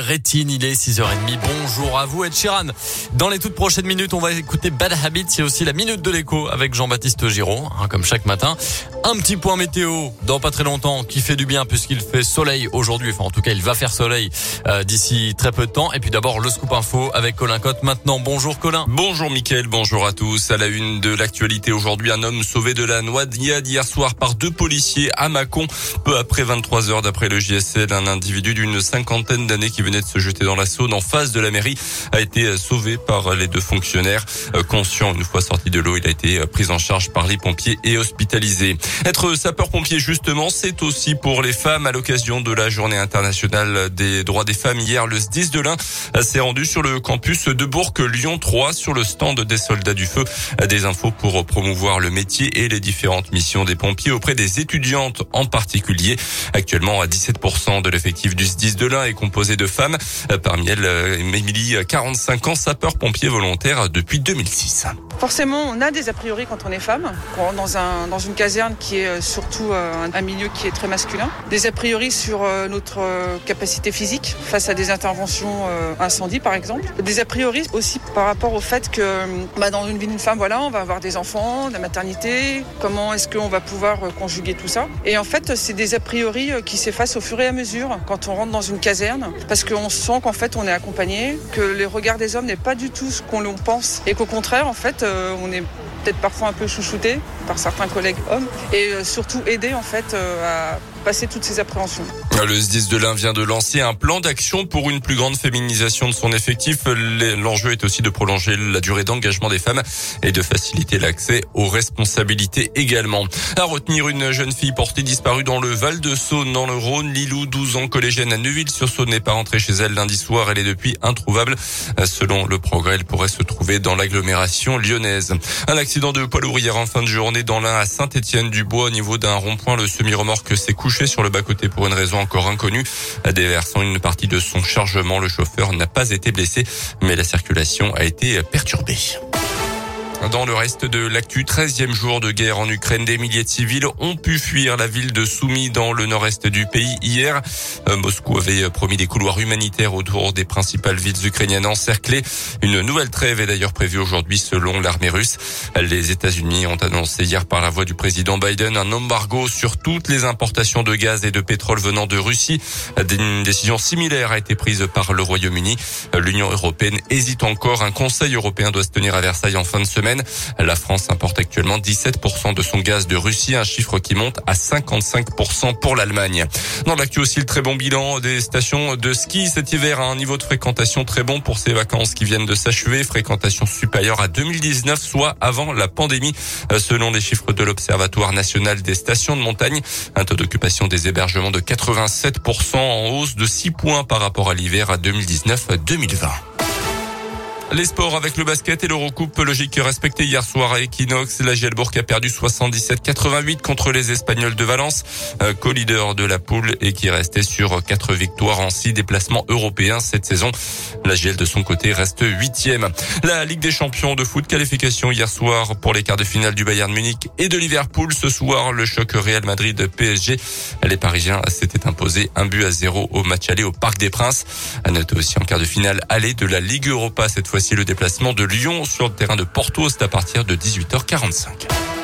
Rétine. Il est 6h30. Bonjour à vous, Ed Sheeran. Dans les toutes prochaines minutes, on va écouter Bad Habits. C'est aussi la minute de l'écho avec Jean-Baptiste Giraud, hein, comme chaque matin. Un petit point météo dans pas très longtemps qui fait du bien puisqu'il fait soleil aujourd'hui. Enfin, en tout cas, il va faire soleil euh, d'ici très peu de temps. Et puis d'abord, le scoop info avec Colin Cotte. Maintenant, bonjour Colin. Bonjour Mickaël, bonjour à tous. À la une de l'actualité aujourd'hui, un homme sauvé de la noyade hier soir par deux policiers à Mâcon. Peu après 23 heures d'après le JSL, un individu d'une cinquantaine d'années qui venait de se jeter dans la Saône en face de la mairie a été sauvé par les deux fonctionnaires. Euh, conscient, une fois sorti de l'eau, il a été pris en charge par les pompiers et hospitalisé. Être sapeur-pompier, justement, c'est aussi pour les femmes à l'occasion de la journée internationale des droits des femmes. Hier, le 10 de l'Ain s'est rendu sur le campus de Bourg Lyon 3 sur le stand des soldats du feu. Des infos pour promouvoir le métier et les différentes missions des pompiers auprès des étudiantes en particulier. Actuellement, à 17% de l'effectif du 10 de l'Ain est composé de femmes. Parmi elles, Émilie, 45 ans, sapeur-pompier volontaire depuis 2006. Forcément, on a des a priori quand on est femme, on rentre dans, un, dans une caserne qui est euh, surtout euh, un milieu qui est très masculin. Des a priori sur euh, notre capacité physique face à des interventions incendie par exemple. Des a priori aussi par rapport au fait que bah, dans une vie d'une femme, voilà, on va avoir des enfants, de la maternité, comment est-ce qu'on va pouvoir conjuguer tout ça? Et en fait, c'est des a priori qui s'effacent au fur et à mesure quand on rentre dans une caserne, parce qu'on sent qu'en fait on est accompagné, que le regard des hommes n'est pas du tout ce qu'on pense, et qu'au contraire, en fait, on est peut-être parfois un peu chouchouté par certains collègues hommes et euh, surtout aider en fait euh, à passer toutes ces appréhensions. Le SDIS de l'Ain vient de lancer un plan d'action pour une plus grande féminisation de son effectif. L'enjeu est aussi de prolonger la durée d'engagement des femmes et de faciliter l'accès aux responsabilités également. À retenir une jeune fille portée disparue dans le Val de Saône, dans le Rhône. Lilou, 12 ans, collégienne à Neuville-sur-Saône, n'est pas rentrée chez elle lundi soir. Elle est depuis introuvable. Selon le progrès, elle pourrait se trouver dans l'agglomération lyonnaise. Un accident de poids lourd hier en fin de journée dans l'Ain à Saint-Étienne-du-Bois au niveau d'un rond-point. Le semi-remorque s'est couché sur le bas-côté pour une raison encore inconnue. Déversant une partie de son chargement, le chauffeur n'a pas été blessé, mais la circulation a été perturbée. Dans le reste de l'actu, 13e jour de guerre en Ukraine, des milliers de civils ont pu fuir la ville de Soumy dans le nord-est du pays hier. Euh, Moscou avait promis des couloirs humanitaires autour des principales villes ukrainiennes encerclées. Une nouvelle trêve est d'ailleurs prévue aujourd'hui selon l'armée russe. Les États-Unis ont annoncé hier par la voix du président Biden un embargo sur toutes les importations de gaz et de pétrole venant de Russie. Une décision similaire a été prise par le Royaume-Uni. L'Union européenne hésite encore. Un conseil européen doit se tenir à Versailles en fin de semaine. La France importe actuellement 17% de son gaz de Russie, un chiffre qui monte à 55% pour l'Allemagne. Dans l'actu aussi, le très bon bilan des stations de ski cet hiver à un niveau de fréquentation très bon pour ces vacances qui viennent de s'achever. Fréquentation supérieure à 2019, soit avant la pandémie, euh, selon les chiffres de l'Observatoire national des stations de montagne. Un taux d'occupation des hébergements de 87% en hausse de 6 points par rapport à l'hiver à 2019-2020. Les sports avec le basket et l'Eurocoupe, logique respectée hier soir à Equinox. La Gielbourg a perdu 77-88 contre les Espagnols de Valence, co-leader de la poule et qui restait sur quatre victoires en six déplacements européens cette saison. La Giel de son côté reste huitième. La Ligue des champions de foot qualification hier soir pour les quarts de finale du Bayern Munich et de Liverpool. Ce soir, le choc Real Madrid PSG. Les Parisiens s'étaient imposés un but à zéro au match aller au Parc des Princes. À noter aussi en quart de finale aller de la Ligue Europa cette fois Voici le déplacement de Lyon sur le terrain de Porto. C'est à partir de 18h45.